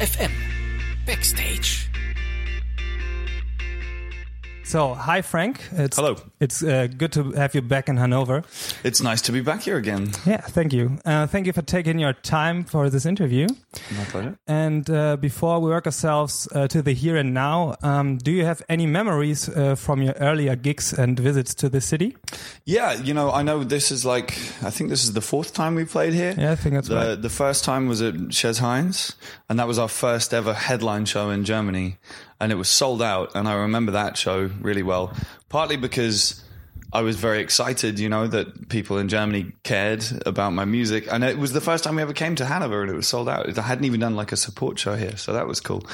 FM So, hi Frank. It's, Hello. It's uh, good to have you back in Hanover. It's nice to be back here again. Yeah, thank you. Uh, thank you for taking your time for this interview. My pleasure. And uh, before we work ourselves uh, to the here and now, um, do you have any memories uh, from your earlier gigs and visits to the city? Yeah, you know, I know this is like, I think this is the fourth time we played here. Yeah, I think that's the, right. The first time was at Chez Heinz, and that was our first ever headline show in Germany, and it was sold out, and I remember that show really well, partly because I was very excited, you know, that people in Germany cared about my music, and it was the first time we ever came to Hanover, and it was sold out. I hadn't even done like a support show here, so that was cool.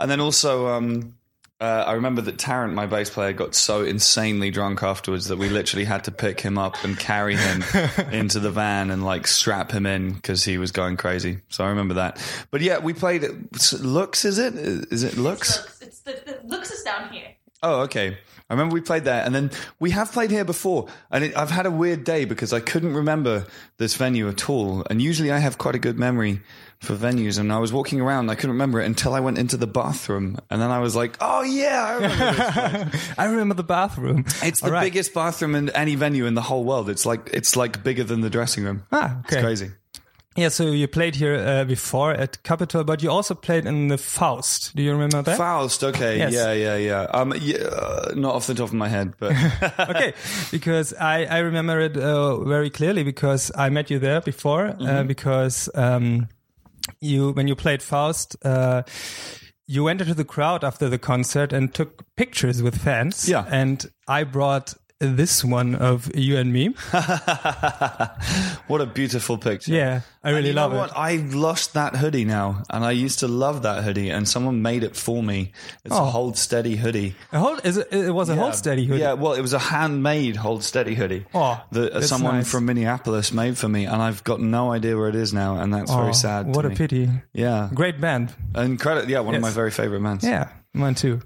And then also, um, uh, I remember that Tarrant, my bass player, got so insanely drunk afterwards that we literally had to pick him up and carry him into the van and like strap him in because he was going crazy. So I remember that. But yeah, we played it. Lux, is it? Is it Lux? Looks, it's the, the looks is down here. Oh, okay. I remember we played there, and then we have played here before. And it, I've had a weird day because I couldn't remember this venue at all. And usually I have quite a good memory for venues. And I was walking around, and I couldn't remember it until I went into the bathroom, and then I was like, "Oh yeah, I remember this place." I remember the bathroom. It's the All right. biggest bathroom in any venue in the whole world. It's like it's like bigger than the dressing room. Ah, okay. It's crazy. Yeah, so you played here uh, before at Capitol, but you also played in the Faust. Do you remember that? Faust, okay, Yes. yeah, yeah, yeah. Um, yeah, uh, not off the top of my head, but okay, because I, I remember it uh, very clearly because I met you there before. Uh, Mm-hmm. because um, you when you played Faust, uh, you went into the crowd after the concert and took pictures with fans. Yeah. and I brought this one of you and me. what a beautiful picture. Yeah, I really love it. I've lost that hoodie now, and I used to love that hoodie, and someone made it for me. It's Oh. a Hold Steady hoodie. A hold, is it, it was a hold steady hoodie. Yeah, well, it was a handmade Hold Steady hoodie Oh, that someone nice. from Minneapolis made for me, and I've got no idea where it is now, and that's Oh, very sad. to What a me. pity. Yeah, Great band. and credit. Yeah, one of my very favorite bands. Yeah, mine too.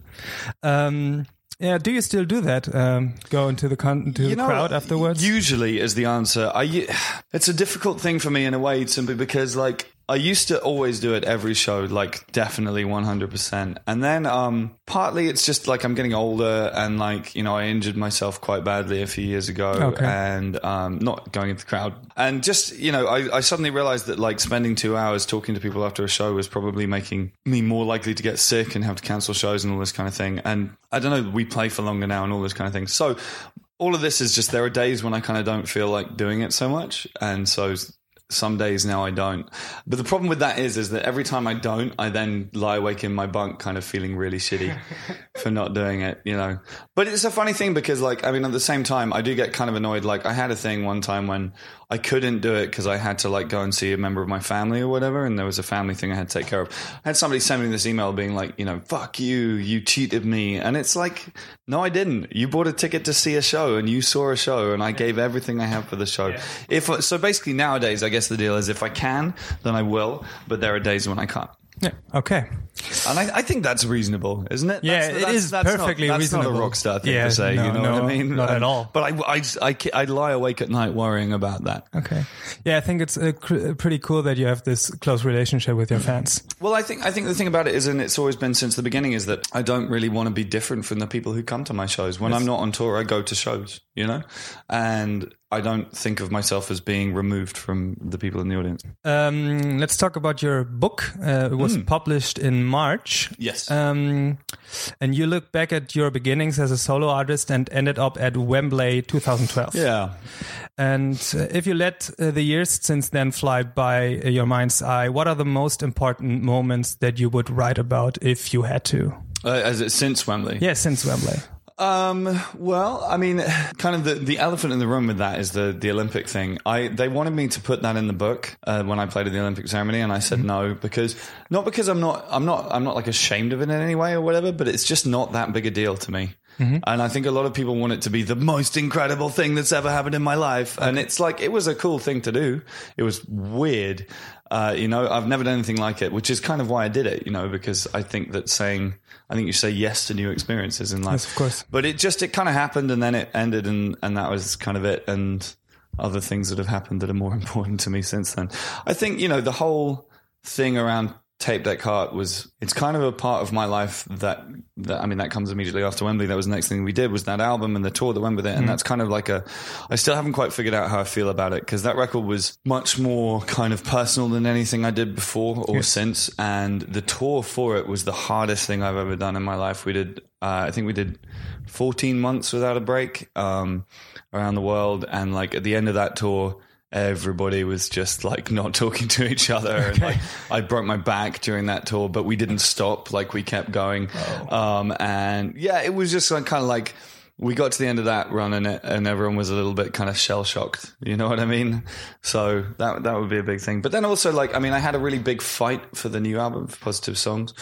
Um, yeah, do you still do that? Um, go into the con- to the crowd afterwards? Usually is the answer. I, it's a difficult thing for me in a way, simply because like I used to always do it every show, like definitely 100%. And then, um, partly it's just like I'm getting older and like, you know, I injured myself quite badly a few years ago Okay. and, um, not going into the crowd. And just, you know, I, I suddenly realized that like spending two hours talking to people after a show was probably making me more likely to get sick and have to cancel shows and all this kind of thing. And I don't know, we play for longer now and all this kind of thing. So, all of this is just there are days when I kind of don't feel like doing it so much, and so some days now I don't. But the problem with that is, is that every time I don't, I then lie awake in my bunk, kind of feeling really shitty for not doing it, you know. But it's a funny thing because, like, I mean, at the same time, I do get kind of annoyed. Like, I had a thing one time when I couldn't do it because I had to like go and see a member of my family or whatever, and there was a family thing I had to take care of. I had somebody send me this email being like, you know, fuck you, you cheated me, and it's like, no, I didn't. You bought a ticket to see a show, and you saw a show, and I gave everything I have for the show. If so, basically nowadays, I guess the deal is if I can, then I will, but there are days when I can't. Yeah. Okay. And I, I think that's reasonable, isn't it? Yeah, that's, it that's, is that's perfectly not, that's reasonable. not a rock star thing Yeah, to say, no, you know no, what I mean? not at all. But I, I, I, I lie awake at night worrying about that. Okay. Yeah, I think it's uh, cr- pretty cool that you have this close relationship with your fans. Well, I think I think the thing about it is, and it's always been since the beginning, is that I don't really want to be different from the people who come to my shows. When I'm not on tour, I go to shows, you know, and I don't think of myself as being removed from the people in the audience. Um, let's talk about your book. Uh, it was published in March. Yes. Um, and you look back at your beginnings as a solo artist and ended up at Wembley 2012. Yeah. And uh, if you let uh, the years since then fly by uh, your mind's eye, what are the most important moments that you would write about if you had to? Uh, as it since Wembley. Yeah, since Wembley. Um, well, I mean, kind of the, the elephant in the room with that is the, the Olympic thing. I, they wanted me to put that in the book, uh, when I played at the Olympic ceremony and I said no because, not because I'm not, I'm not, I'm not like ashamed of it in any way or whatever, but it's just not that big a deal to me. And I think a lot of people want it to be the most incredible thing that's ever happened in my life. And it's like, it was a cool thing to do. It was weird. Uh, you know, I've never done anything like it, which is kind of why I did it, you know, because I think that saying, I think you say yes to new experiences in life. Yes, of course. But it just, it kind of happened and then it ended and, and that was kind of it. And other things that have happened that are more important to me since then. I think, you know, the whole thing around Tape Deck Heart was it's kind of a part of my life that that I mean that comes immediately after Wembley. That was the next thing we did was that album and the tour that went with it, and that's kind of like a. I still haven't quite figured out how I feel about it because that record was much more kind of personal than anything I did before or since, and the tour for it was the hardest thing I've ever done in my life. We did, uh, I think we did 14 months without a break um, around the world, and like at the end of that tour everybody was just like not talking to each other. And like i broke my back during that tour but we didn't stop. Like we kept going. Um and yeah it was just like kind of like we got to the end of that run and, it, and everyone was a little bit kind of shell shocked. You know what I mean? So that that would be a big thing. But then also, like, I mean, I had a really big fight for the new album, for Positive Songs.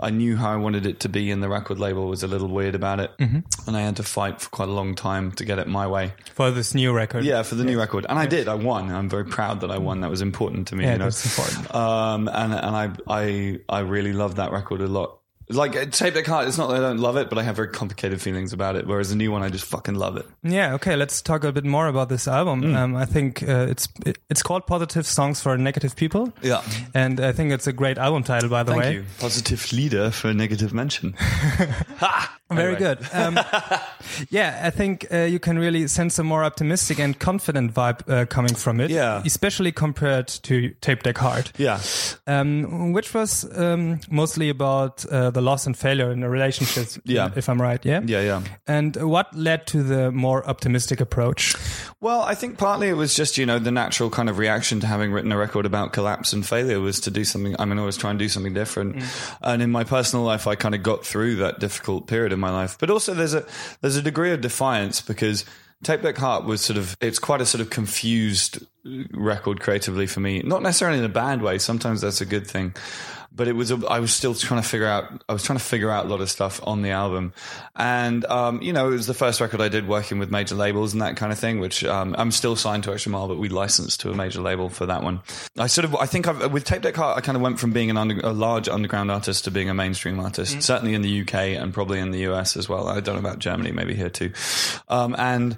I knew how I wanted it to be, and the record label was a little weird about it, and I had to fight for quite a long time to get it my way. for this new record. Yeah, for the new record, and I did. I won. I'm very proud that I won. That was important to me. Yeah, you know? that's important. Um, and and I I I really love that record a lot. Like Tape Deck Heart, it's not that I don't love it, but I have very complicated feelings about it. Whereas the new one, I just fucking love it. Yeah, okay, let's talk a bit more about this album. Mm. Um, I think uh, it's it, it's called Positive Songs for Negative People. Yeah. And I think it's a great album title, by the Thank way. you. Positive leader for a negative mention. ha! Very Anyway. good. Um, yeah, I think uh, you can really sense a more optimistic and confident vibe uh, coming from it. Yeah. Especially compared to Tape Deck Heart, Yeah. um, which was um, mostly about uh, the loss and failure in the relationships. Yeah. If I'm right. Yeah. Yeah, yeah. And what led to the more optimistic approach? Well, I think partly it was just, you know, the natural kind of reaction to having written a record about collapse and failure was to do something. I mean, I was trying to do something different. Mm. And in my personal life, I kind of got through that difficult period in my life. But also there's a, there's a degree of defiance because Tape Deck Heart was sort of, it's quite a sort of confused record creatively for me. Not necessarily in a bad way. Sometimes that's a good thing. But it was, a, I was still trying to figure out, I was trying to figure out a lot of stuff on the album. And, um, you know, it was the first record I did working with major labels and that kind of thing, which, um, I'm still signed to Xtra Mile, but we licensed to a major label for that one. I sort of, I think I've, with Tape Deck Heart, I kind of went from being an under, a large underground artist to being a mainstream artist, certainly in the UK and probably in the US as well. I don't know about Germany, maybe here too. Um, and,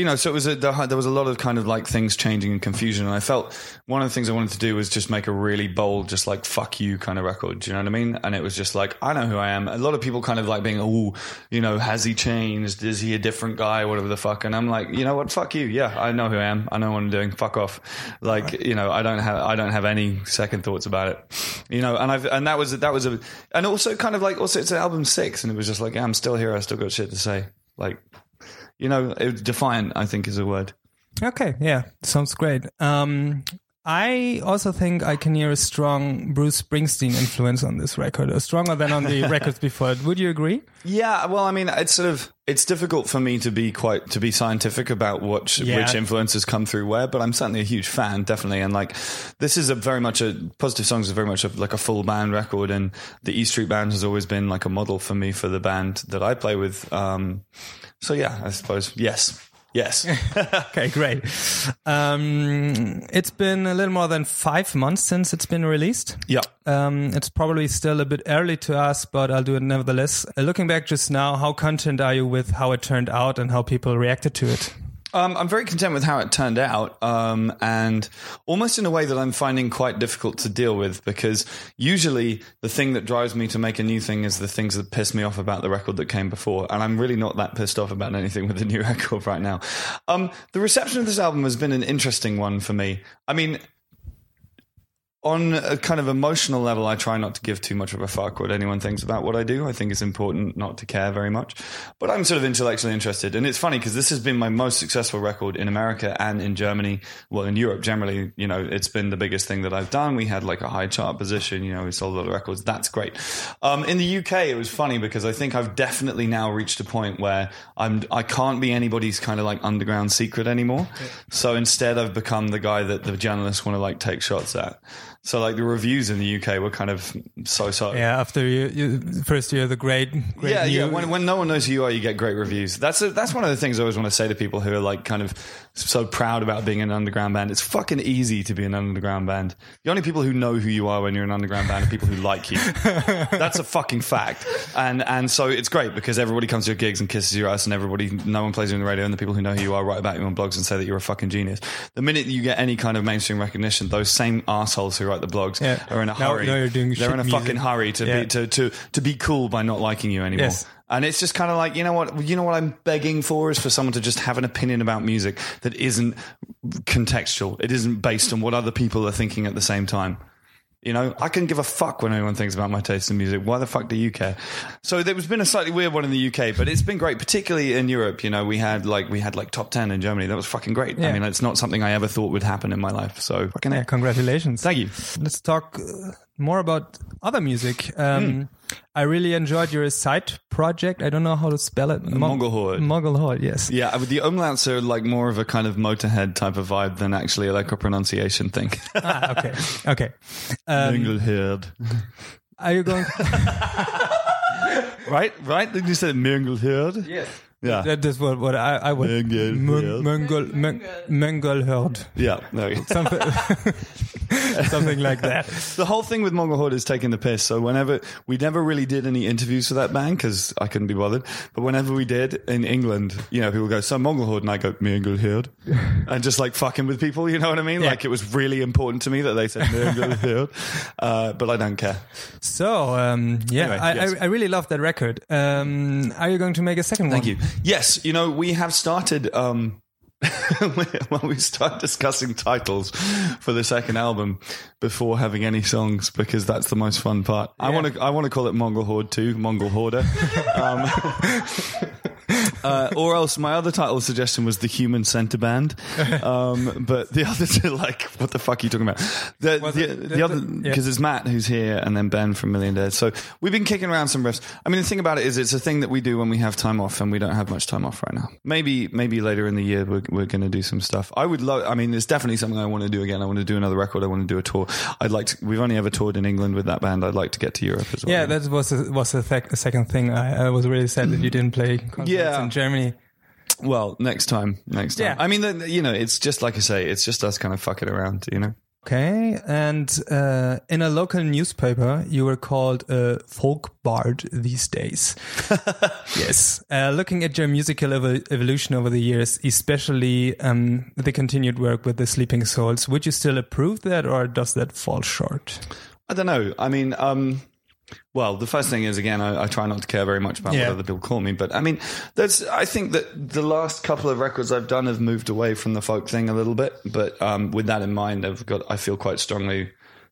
you know, so it was a, there was a lot of kind of like things changing and confusion, and I felt one of the things I wanted to do was just make a really bold, just like fuck you kind of record. Do you know what I mean? And it was just like I know who I am. A lot of people kind of like being, oh, you know, has he changed? Is he a different guy? Whatever the fuck. And I'm like, you know what? Fuck you. Yeah, I know who I am. I know what I'm doing. Fuck off. Like, you know, I don't have I don't have any second thoughts about it. You know, and I've and that was that was a and also kind of like also it's album six, and it was just like yeah, I'm still here. I still got shit to say. Like. You know, defiant, I think, is a word. Okay, yeah, sounds great. Um, I also think I can hear a strong Bruce Springsteen influence on this record, stronger than on the records before. Would you agree? Yeah, well, I mean, it's sort of it's difficult for me to be quite to be scientific about what Yeah. which influences come through where, but I'm certainly a huge fan, definitely. And like, this is a very much a positive songs is very much a, like a full band record, and the E Street Band has always been like a model for me for the band that I play with. Um, so yeah, I suppose yes, yes. Okay, great. Um, it's been a little more than five months since it's been released. yeah. Um, it's probably still a bit early to ask, but I'll do it nevertheless. Uh, looking back just now, how content are you with how it turned out and how people reacted to it? Um, I'm very content with how it turned out, um, and almost in a way that I'm finding quite difficult to deal with because usually the thing that drives me to make a new thing is the things that piss me off about the record that came before, and I'm really not that pissed off about anything with the new record right now. Um, the reception of this album has been an interesting one for me. I mean, on a kind of emotional level, I try not to give too much of a fuck what anyone thinks about what I do. I think it's important not to care very much. But I'm sort of intellectually interested. And it's funny because this has been my most successful record in America and in Germany. Well, in Europe generally, you know, it's been the biggest thing that I've done. We had like a high chart position, you know, we sold a lot of records. That's great. Um, in the UK, it was funny because I think I've definitely now reached a point where I'm, I can't be anybody's kind of like underground secret anymore. So instead, I've become the guy that the journalists want to like take shots at. So like the reviews in the UK were kind of so so. Yeah, after you, you first you're the great, great Yeah, yeah. When, when no one knows who you are, you get great reviews. That's a, that's one of the things I always want to say to people who are like kind of so proud about being an underground band. It's fucking easy to be an underground band. The only people who know who you are when you're an underground band are people who like you. that's a fucking fact. And and so it's great because everybody comes to your gigs and kisses your ass, and everybody, no one plays you on the radio, and the people who know who you are write about you on blogs and say that you're a fucking genius. The minute you get any kind of mainstream recognition, those same assholes who are write the blogs Yeah. are in a Now- hurry. now you're doing They're in a music. fucking hurry to Yeah. be to, to to be cool by not liking you anymore. Yes. And it's just kind of like, you know what, you know what I'm begging for is for someone to just have an opinion about music that isn't contextual. It isn't based on what other people are thinking at the same time. You know, I can give a fuck when anyone thinks about my taste in music. Why the fuck do you care? So there's been a slightly weird one in the UK, but it's been great, particularly in Europe. You know, we had like we had like top ten in Germany. That was fucking great. I mean, it's not something I ever thought would happen in my life. So fucking Yeah, congratulations. Thank you. Let's talk uh, more about other music. Um, Hmm. I really enjoyed your side project. I don't know how to spell it. Mo- Mongelhorde. Mongelhorde, yes. Yeah, but the umlauts are like more of a kind of Motorhead type of vibe than actually like a pronunciation thing. ah, okay. Okay. Um, Mingleherd. are you going? Right, right? Did you say Mingleherd? yes. Yeah. That is what, what I, I would. Mongelherd. Mongol, Mongol, Mongelherde. Yeah, no. Something, something like that. The whole thing with Mongol Horde is taking the piss. So whenever we never really did any interviews for that band because I couldn't be bothered. But whenever we did in England, you know, people go, "So Mongol Horde," and I go, "Mongol Horde," and just like fucking with people. You know what I mean? Yeah. Like it was really important to me that they said Mongol Horde, uh, but I don't care. So, um, yeah, Anyway, I, yes. I, I really love that record. Um, are you going to make a second Thank one? Thank you. Yes, you know, we have started. Um, well, we start discussing titles for the second album before having any songs because that's the most fun part. I want to. I want to call it Mongol Horde Two, Mongol Hoarder. um, uh, or else my other title suggestion was the Human Center Band. Um, but the other two, like, what the fuck are you talking about? The, Was the, the, the- other the- yeah. because it's Matt who's here and then Ben from Million Dead. So we've been kicking around some riffs. I mean, the thing about it is, it's a thing that we do when we have time off, and we don't have much time off right now. Maybe, maybe later in the year we're we're going to do some stuff. I would love. I mean, it's definitely something I want to do again. I want to do another record. I want to do a tour. I'd like to. We've only ever toured in England with that band. I'd like to get to Europe as well. Yeah, that was a, was the sec- second thing. I, I was really sad that you didn't play concerts Yeah. In Germany. Well, next time. Next time. Yeah. I mean, the, you know, it's just like I say. It's just us kind of fucking around. You know. Okay, and uh, in a local newspaper, you were called a folk bard these days. yes. Uh, looking at your musical evo- evolution over the years, especially um, the continued work with the Sleeping Souls, would you still approve that, or does that fall short? I don't know. I mean, um, well, the first thing is again, I, I try not to care very much about Yeah. what other people call me, but I mean, there's. I think that the last couple of records I've done have moved away from the folk thing a little bit, but um, with that in mind, I've got. I feel quite strongly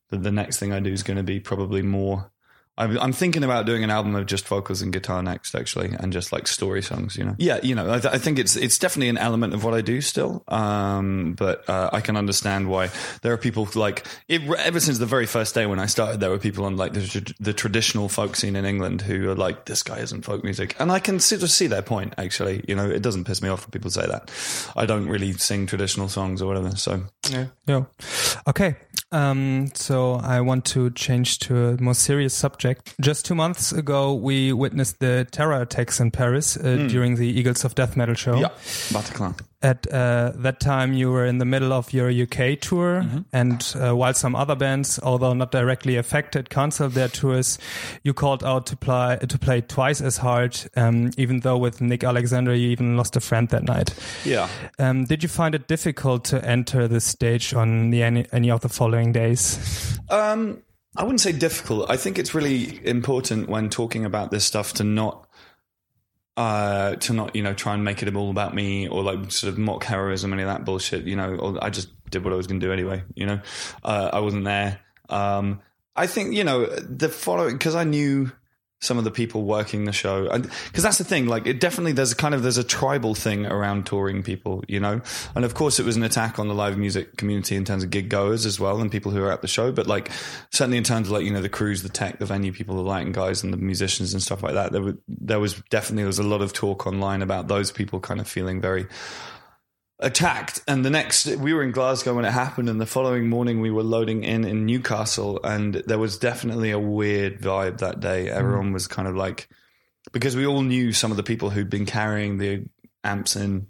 that the next thing I do is going to be probably more. I'm, I'm thinking about doing an album of just vocals and guitar next, actually, and just like story songs. You know, yeah, you know, I, th- I think it's it's definitely an element of what I do still. Um, but uh, I can understand why there are people like it, ever since the very first day when I started, there were people on like the, the traditional folk scene in England who are like, "This guy isn't folk music," and I can sort of see their point. Actually, you know, it doesn't piss me off when people say that. I don't really sing traditional songs or whatever, so yeah, Yeah. Okay. Um, so I want to change to a more serious subject. Just two months ago, we witnessed the terror attacks in Paris uh, during the Eagles of Death Metal show. yeah, Bataclan. At uh, that time, you were in the middle of your UK tour, and uh, while some other bands, although not directly affected, canceled their tours, you called out to play to play twice as hard. Um, even though with Nick Alexander, you even lost a friend that night. Yeah. Um, did you find it difficult to enter the stage on the any, any of the following days? Um, I wouldn't say difficult. I think it's really important when talking about this stuff to not, uh, to not you know try and make it all about me or like sort of mock heroism any of that bullshit. You know, I just did what I was going to do anyway. You know, uh, I wasn't there. Um, I think you know the following because I knew some of the people working the show. And because that's the thing like it definitely there's a kind of there's a tribal thing around touring people you know? And of course it was an attack on the live music community in terms of gig goers as well and people who are at the show. But like certainly in terms of like you know the crews the tech the venue people the lighting guys and the musicians and stuff like that there were there was definitely there was a lot of talk online about those people kind of feeling very attacked and the next we were in glasgow when it happened and the following morning we were loading in in newcastle and there was definitely a weird vibe that day. Everyone was kind of like because we all knew some of the people who'd been carrying the amps in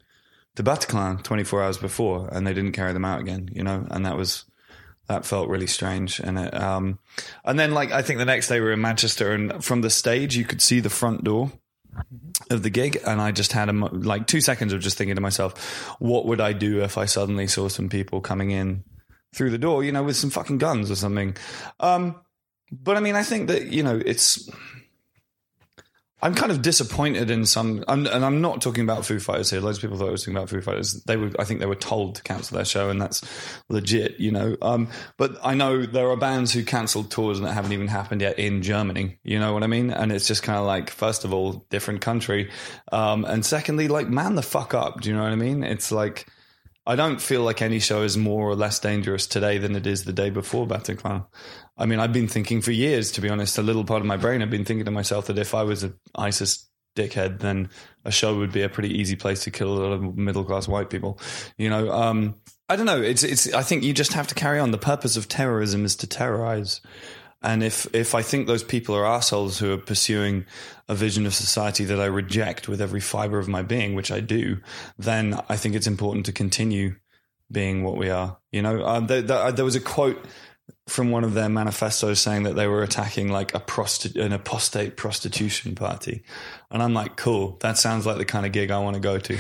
the bataclan 24 hours before and they didn't carry them out again you know and that was that felt really strange and it, um and then like i think the next day we were in manchester and from the stage you could see the front door of the gig and I just had a, like two seconds of just thinking to myself, what would I do if I suddenly saw some people coming in through the door, you know, with some fucking guns or something. Um, but I mean, I think that you know, it's. I'm kind of disappointed in some, I'm, and I'm not talking about Foo Fighters here. Loads of people thought I was talking about Foo Fighters. They were, I think, they were told to cancel their show, and that's legit, you know. Um, but I know there are bands who cancelled tours and that haven't even happened yet in Germany. You know what I mean? And it's just kind of like, first of all, different country, um, and secondly, like, man the fuck up. Do you know what I mean? It's like. I don't feel like any show is more or less dangerous today than it is the day before Bataclan. I mean, I've been thinking for years, to be honest, a little part of my brain, I've been thinking to myself that if I was an ISIS dickhead, then a show would be a pretty easy place to kill a lot of middle class white people. You know, um, I don't know. It's, it's, I think you just have to carry on. The purpose of terrorism is to terrorize. And if, if I think those people are assholes who are pursuing a vision of society that I reject with every fiber of my being, which I do, then I think it's important to continue being what we are. You know, uh, there, there was a quote from one of their manifestos saying that they were attacking like a prosti- an apostate prostitution party. And I'm like, cool, that sounds like the kind of gig I want to go to. Do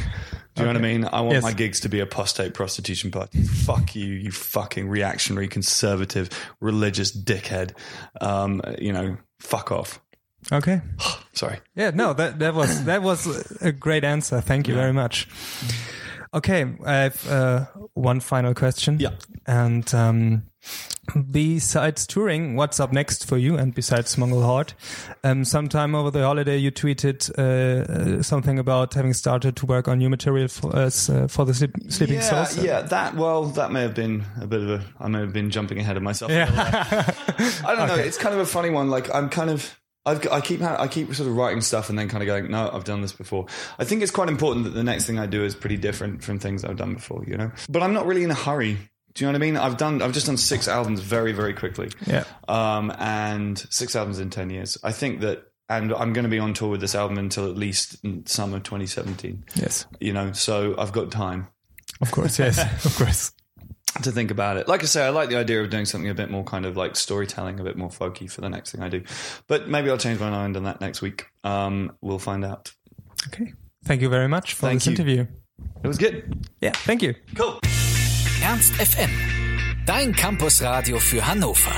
you know what I mean? I want Yes. my gigs to be apostate prostitution parties. Fuck you, you fucking reactionary, conservative, religious dickhead. Um, you know, fuck off. Okay. Sorry. Yeah, no, that that was that was a great answer. Thank you very much. Okay, I have uh, one final question. Yeah. And um, besides touring, what's up next for you? And besides Mongol Horde, um, sometime over the holiday you tweeted uh, uh, something about having started to work on new material for us uh, for the sleep, Sleeping yeah, Souls. yeah, that well, that may have been a bit of a. I may have been jumping ahead of myself. Yeah. I don't know. It's kind of a funny one. Like I'm kind of. I've, I keep I keep sort of writing stuff and then kind of going, no, I've done this before. I think it's quite important that the next thing I do is pretty different from things I've done before, you know. But I'm not really in a hurry. Do you know what I mean? I've done I've just done six albums very very quickly. Yeah. Um, and six albums in ten years. I think that, and I'm going to be on tour with this album until at least summer 2017. Yes. You know, so I've got time Of course. Yes. of course. to think about it. Like I say, I like the idea of doing something a bit more kind of like storytelling, a bit more folky for the next thing I do. But maybe I'll change my mind on that next week. Um, we'll find out. Okay. Thank you very much for Thank this you. interview. It was good. Yeah. Thank you. Cool. Ernst FM. Dein Campusradio für Hannover.